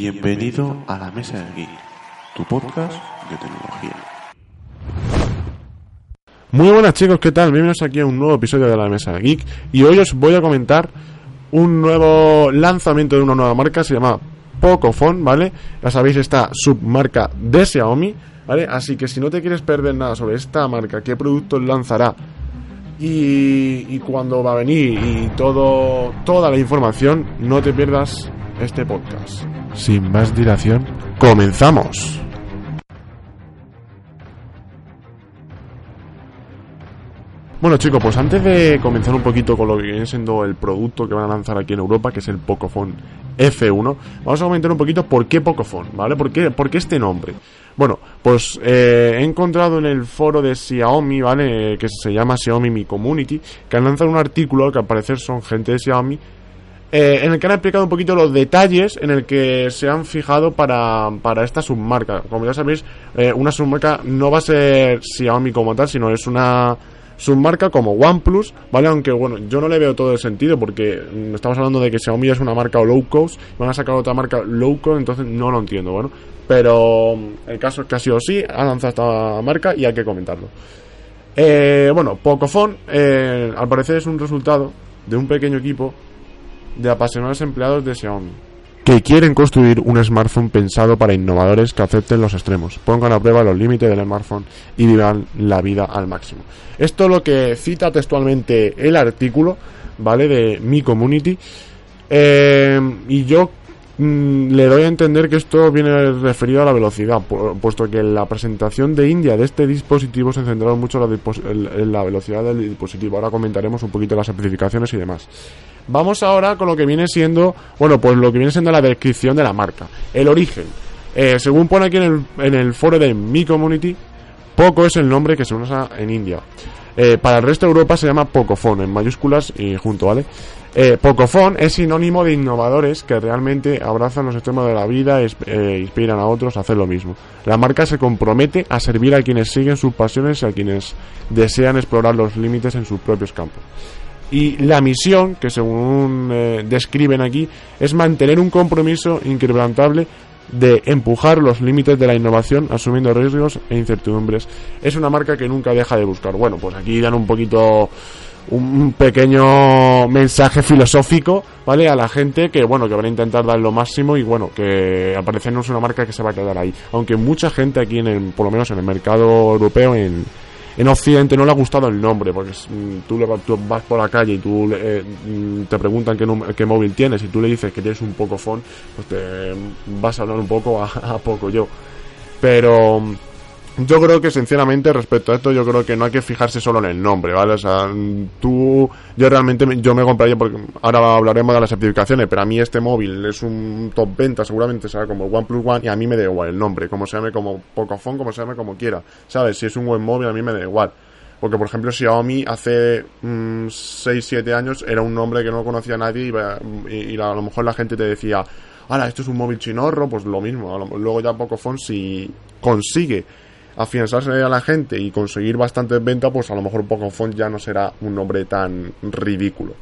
Bienvenido a la Mesa del Geek, tu podcast de tecnología. Muy buenas chicos, ¿qué tal? Bienvenidos aquí a un nuevo episodio de la Mesa del Geek y hoy os voy a comentar un nuevo lanzamiento de una nueva marca, se llama Pocophone, ¿vale? Ya sabéis, esta submarca de Xiaomi, ¿vale? Así que si no te quieres perder nada sobre esta marca, qué productos lanzará y, y cuándo va a venir y todo, toda la información, no te pierdas este podcast. Sin más dilación, comenzamos. Bueno chicos, pues antes de comenzar un poquito con lo que viene siendo el producto que van a lanzar aquí en Europa, que es el Pocophone F1, vamos a comentar un poquito por qué Pocophone, ¿vale? ¿Por qué, por qué este nombre? Bueno, pues eh, he encontrado en el foro de Xiaomi, ¿vale? Que se llama Xiaomi Mi Community, que han lanzado un artículo que al parecer son gente de Xiaomi eh, en el que han explicado un poquito los detalles en el que se han fijado para, para esta submarca. Como ya sabéis, eh, una submarca no va a ser Xiaomi como tal, sino es una submarca como OnePlus, ¿vale? Aunque bueno, yo no le veo todo el sentido porque estamos hablando de que Xiaomi es una marca low cost, van a sacar otra marca low cost, entonces no lo entiendo, bueno. Pero el caso es que ha sido así, ha lanzado esta marca y hay que comentarlo. Eh, bueno, Pocophone, al parecer es un resultado de un pequeño equipo de apasionados empleados de Xiaomi que quieren construir un smartphone pensado para innovadores que acepten los extremos, pongan a prueba los límites del smartphone y vivan la vida al máximo. Esto es lo que cita textualmente el artículo, ¿vale? De mi community. Eh, y yo mm, le doy a entender que esto viene referido a la velocidad, pu- puesto que en la presentación de India de este dispositivo se centraron mucho en la, en la velocidad del dispositivo. Ahora comentaremos un poquito las especificaciones y demás. Vamos ahora con lo que viene siendo, bueno, pues lo que viene siendo la descripción de la marca. El origen. Eh, según pone aquí en el, foro de mi community, Poco es el nombre que se usa en India. Eh, para el resto de Europa se llama Pocophone, en mayúsculas y junto, ¿vale? Eh, Pocophone es sinónimo de innovadores que realmente abrazan los extremos de la vida e inspiran a otros a hacer lo mismo. La marca se compromete a servir a quienes siguen sus pasiones y a quienes desean explorar los límites en sus propios campos. Y la misión, que según eh, describen aquí, es mantener un compromiso inquebrantable de empujar los límites de la innovación asumiendo riesgos e incertidumbres. Es una marca que nunca deja de buscar. Bueno, pues aquí dan un poquito un pequeño mensaje filosófico, ¿vale? A la gente que, bueno, que van a intentar dar lo máximo y, bueno, que al parecer no es una marca que se va a quedar ahí. Aunque mucha gente aquí, en el, por lo menos en el mercado europeo, en, en Occidente no le ha gustado el nombre, porque mm, tú, le vas, tú vas por la calle y tú le- eh, mm, te preguntan qué, qué móvil tienes y tú le dices que tienes un Pocophone, pues te vas a hablar un poco a, poco yo. Pero mm, yo creo que sinceramente respecto a esto yo creo que no hay que fijarse solo en el nombre, ¿vale? O sea, tú, yo realmente me- yo me compraría porque ahora hablaremos de las certificaciones, pero a mí este móvil es un top venta, seguramente será como el OnePlus One y a mí me da igual el nombre, como se llame como Pocophone, como se llame como quiera, ¿sabes? Si es un buen móvil a mí me da igual. Porque, por ejemplo, Xiaomi hace 6-7 años era un nombre que no conocía nadie y, y- a lo mejor la gente te decía, ahora esto es un móvil chinorro, pues lo mismo. Luego ya Pocophone si consigue afianzarse a la gente y conseguir bastantes ventas, pues a lo mejor Pocophone ya no será un nombre tan ridículo.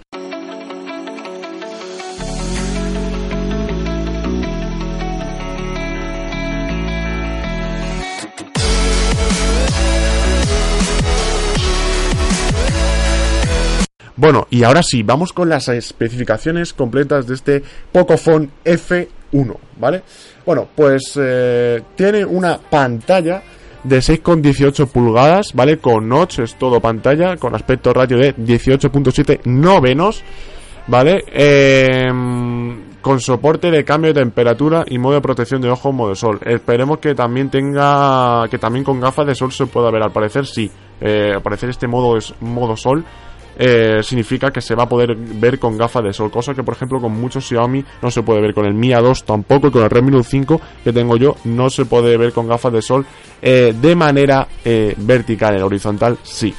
Bueno, y ahora sí, vamos con las especificaciones completas de este Pocophone F1, ¿vale? Bueno, pues eh, tiene una pantalla de 6,18 pulgadas, ¿vale? Con notch, es todo pantalla, con aspecto ratio de 18.7 novenos, ¿vale? Em, con soporte de cambio de temperatura y modo de protección de ojo modo sol. Esperemos que también tenga, que también con gafas de sol se pueda ver. Al parecer sí, Eh, al parecer este modo es modo sol. Eh, significa que se va a poder ver con gafas de sol, cosa que por ejemplo con muchos Xiaomi no se puede ver, con el Mi A2 tampoco, y con el Redmi Note 5 que tengo yo no se puede ver con gafas de sol eh, de manera eh, vertical, en horizontal sí.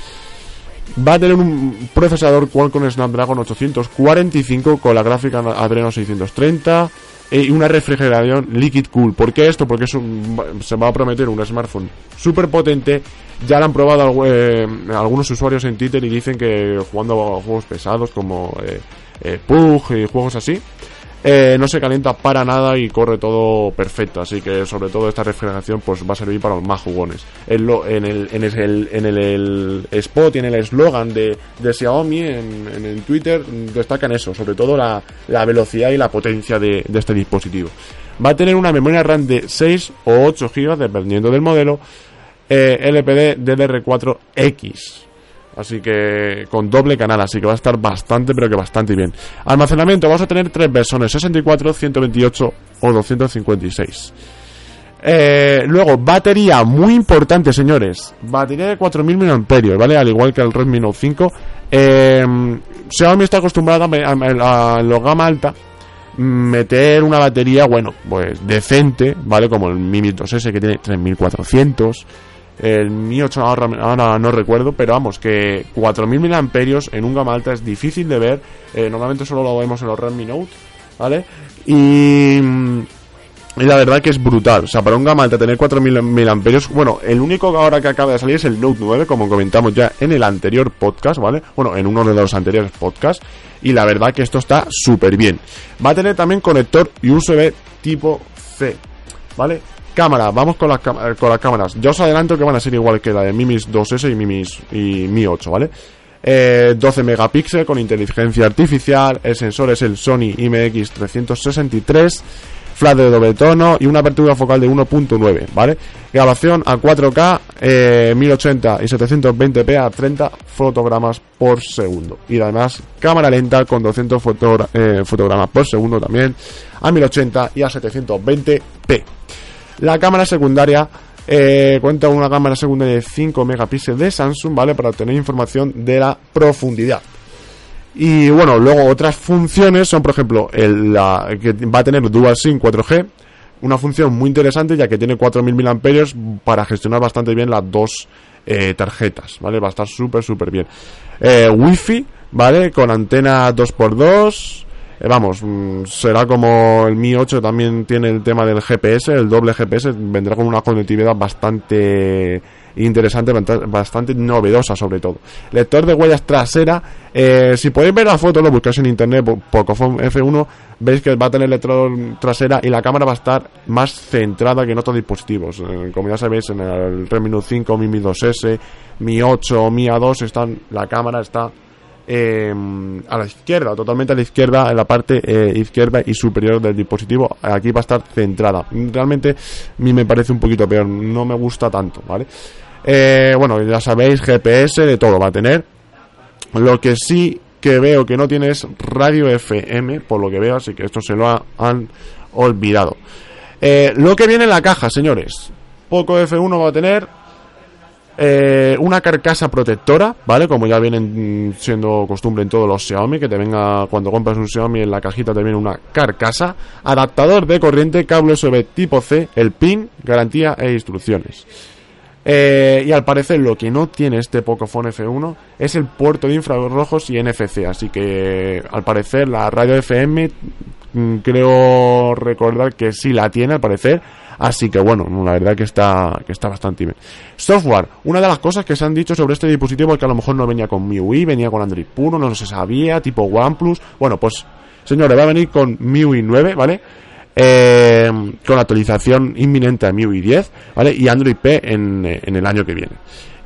Va a tener un procesador Qualcomm Snapdragon 845 con la gráfica Adreno 630 eh, y una refrigeración Liquid Cool. ¿Por qué esto? Porque es un- se va a prometer un smartphone súper potente. Ya lo han probado eh, algunos usuarios en Twitter y dicen que jugando a juegos pesados como eh, eh, PUG y juegos así, eh, no se calienta para nada y corre todo perfecto. Así que sobre todo esta refrigeración pues va a servir para los más jugones. En, el, el, el, spot y en el eslogan de, Xiaomi en, en, Twitter destacan eso, sobre todo la, velocidad y la potencia de, de, este dispositivo. Va a tener una memoria RAM de 6 o 8 GB dependiendo del modelo. Eh, LPD DDR4X Así que con doble canal, así que va a estar bastante, pero que bastante bien. Almacenamiento, vamos a tener tres versiones, 64, 128 o 256. Eh, luego, batería, muy importante, señores. Batería de 4000 mAh, ¿vale? Al igual que el Redmi Note 5. Eh, Xiaomi está acostumbrado a, a, la gama alta meter una batería, bueno, pues decente, ¿vale? Como el Mi 2S que tiene 3400 el Mi 8 ahora, no recuerdo, pero vamos, que 4000 mAh en un gama alta es difícil de ver. Eh, normalmente solo lo vemos en los Redmi Note, ¿vale? Y, y, la verdad que es brutal. O sea, para un gama alta tener 4000 mAh, bueno, el único ahora que acaba de salir es el Note 9, como comentamos ya en el anterior podcast, ¿vale? Bueno, en uno de los anteriores podcasts. Y la verdad que esto está súper bien. Va a tener también conector USB tipo C, ¿vale? Cámara, vamos con las, eh, con las cámaras. Ya os adelanto que van a ser igual que la de Mimis 2S y Mimis y Mi 8, ¿vale? 12 eh, megapíxeles con inteligencia artificial, el sensor es el Sony IMX363, flash de doble tono y una apertura focal de 1.9, ¿vale? Grabación a 4K, 1080 eh, y 720p a 30 fotogramas por segundo. Y además cámara lenta con 200 fotogramas por segundo también, a 1080 y a 720p. La cámara secundaria eh, cuenta con una cámara secundaria de 5 megapíxeles de Samsung, ¿vale? Para obtener información de la profundidad. Y bueno, luego otras funciones son, por ejemplo, el, que va a tener DualSync 4G, una función muy interesante ya que tiene 4000 mAh para gestionar bastante bien las dos eh, tarjetas, ¿vale? Va a estar súper, súper bien. Eh, Wi-Fi, ¿vale? Con antena 2x2, eh, vamos, mm, será como el Mi 8 también tiene el tema del GPS, el doble GPS, vendrá con una conectividad bastante interesante, bastante novedosa sobre todo. Lector de huellas trasera, eh, si podéis ver la foto, lo buscáis en internet, Pocophone F1, veis que va a tener lector trasera y la cámara va a estar más centrada que en otros dispositivos. Eh, como ya sabéis, en el Redmi Note 5, Mi Mi 2S, Mi 8, Mi A2, están, la cámara está Em, a la izquierda, totalmente a la izquierda, en la parte eh, izquierda y superior del dispositivo. Aquí va a estar centrada. Realmente a mí me parece un poquito peor, no me gusta tanto, ¿vale? Eh, bueno, ya sabéis, GPS de todo va a tener. Lo que sí que veo que no tiene es radio FM, por lo que veo, así que esto se lo han olvidado. Eh, lo que viene en la caja, señores. Poco F1 va a tener eh, una carcasa protectora, ¿vale? Como ya vienen siendo costumbre en todos los Xiaomi, que te venga cuando compras un Xiaomi en la cajita te viene una carcasa, adaptador de corriente, cable USB tipo C, el PIN, garantía e instrucciones. Eh, y al parecer lo que no tiene este Pocophone F1 es el puerto de infrarrojos y NFC, así que al parecer la radio FM mm, creo recordar que sí la tiene al parecer Así que bueno, la verdad que está, que está bastante bien. Software, una de las cosas que se han dicho sobre este dispositivo es que a lo mejor no venía con MIUI, venía con Android puro, no se sabía, tipo OnePlus. Bueno, pues señores, va a venir con MIUI 9, ¿vale? Eh, con actualización inminente a MIUI 10, ¿vale? Y Android P en, en el año que viene.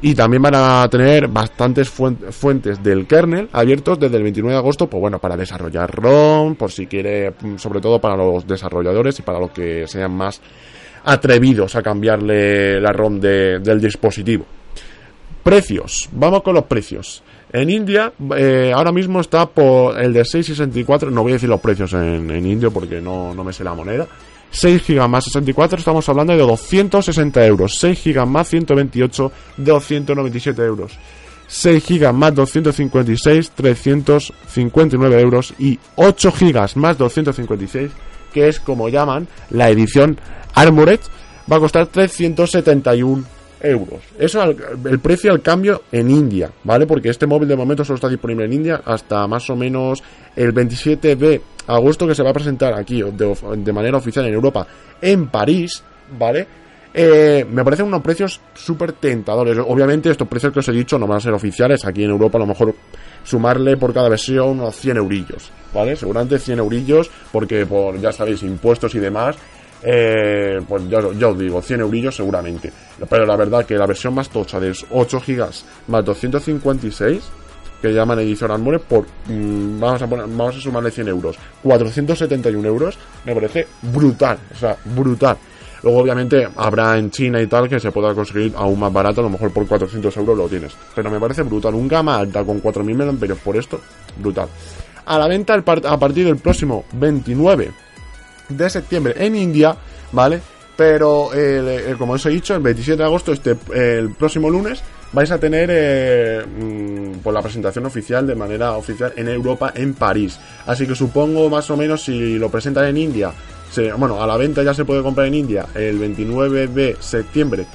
Y también van a tener bastantes fuentes del kernel abiertos desde el 29 de agosto, pues bueno, para desarrollar ROM, por si quiere, sobre todo para los desarrolladores y para los que sean más atrevidos a cambiarle la ROM del dispositivo. Precios, vamos con los precios. En India, eh, ahora mismo está por el de 664, no voy a decir los precios en, en indio porque no, no me sé la moneda. 6 GB más 64, estamos hablando de 260 euros. 6 GB más 128, 297 euros. 6 GB más 256, 359 euros. Y 8 GB más 256, que es como llaman la edición Armored va a costar 371 euros. Eso es el precio al cambio en India, ¿vale? Porque este móvil de momento solo está disponible en India hasta más o menos el 27 de agosto que se va a presentar aquí de, manera oficial en Europa, en París, ¿vale? Eh, me parecen unos precios súper tentadores. Obviamente estos precios que os he dicho no van a ser oficiales. Aquí en Europa a lo mejor sumarle por cada versión unos 100 eurillos, ¿vale? Seguramente 100 eurillos porque por, ya sabéis, impuestos y demás, eh, pues ya, os digo, 100 eurillos seguramente. Pero la verdad que la versión más tocha de 8 GB más 256 que llaman edición Armore por mm, vamos a poner, vamos a sumarle 100 euros 471 euros me parece brutal o sea brutal Luego, obviamente, habrá en China y tal que se pueda conseguir aún más barato, a lo mejor por 400 euros lo tienes. Pero me parece brutal. Un gama alta con 4.000 mAh por esto, brutal. A la venta a partir del próximo 29 de septiembre en India, ¿vale? Pero, como os he dicho, el 27 de agosto, este, el próximo lunes, vais a tener eh, mm, pues la presentación oficial de manera oficial en Europa, en París. Así que supongo más o menos si lo presentan en India bueno, a la venta ya se puede comprar en India el 29 de septiembre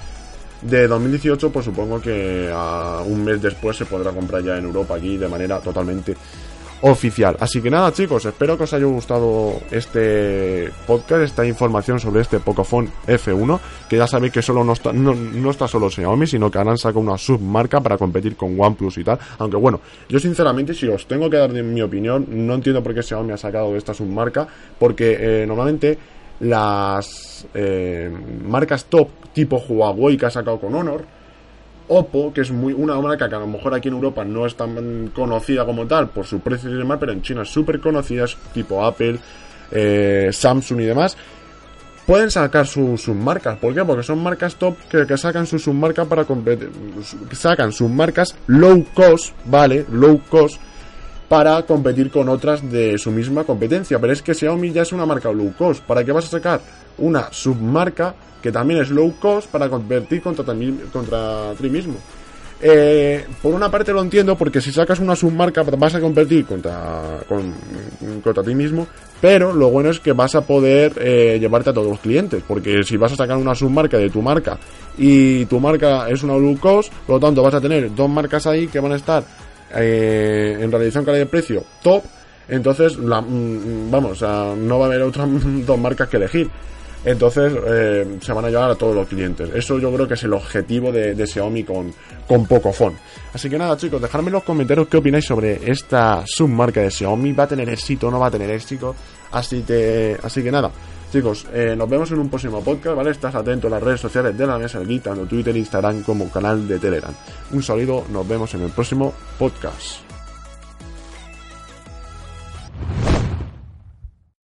de 2018, pues supongo que a un mes después se podrá comprar ya en Europa aquí de manera totalmente oficial. Así que nada, chicos, espero que os haya gustado este podcast, esta información sobre este Pocophone F1, que ya sabéis que solo no está, no, está solo Xiaomi, sino que han sacado una submarca para competir con OnePlus y tal. Aunque bueno, yo sinceramente, si os tengo que dar mi opinión, no entiendo por qué Xiaomi ha sacado esta submarca, porque eh, normalmente las eh, marcas top tipo Huawei que ha sacado con Honor Oppo, que es muy una marca que a lo mejor aquí en Europa no es tan conocida como tal por su precio y demás, pero en China súper conocida, es tipo Apple, eh, Samsung y demás, pueden sacar sus marcas. ¿Por qué? Porque son marcas top que, sacan su submarca para competir, sacan sus marcas low cost, ¿vale? Low cost para competir con otras de su misma competencia. Pero es que Xiaomi ya es una marca low cost. ¿Para qué vas a sacar una submarca que también es low cost para competir contra, contra ti mismo. Eh, por una parte lo entiendo porque si sacas una submarca vas a competir contra, contra ti mismo, pero lo bueno es que vas a poder eh, llevarte a todos los clientes, porque si vas a sacar una submarca de tu marca y tu marca es una low cost, por lo tanto vas a tener dos marcas ahí que van a estar eh, en realización calidad-precio top, entonces la, mm, vamos, no va a haber otras dos marcas que elegir. Entonces eh, se van a llevar a todos los clientes. Eso yo creo que es el objetivo de, Xiaomi con, con Pocophone. Así que nada chicos, dejadme en los comentarios qué opináis sobre esta submarca de Xiaomi. ¿Va a tener éxito o no va a tener éxito? Así que, así que nada. Chicos, eh, nos vemos en un próximo podcast, ¿vale? Estás atento a las redes sociales de la mesa del tanto Twitter, Instagram como canal de Telegram. Un saludo, nos vemos en el próximo podcast.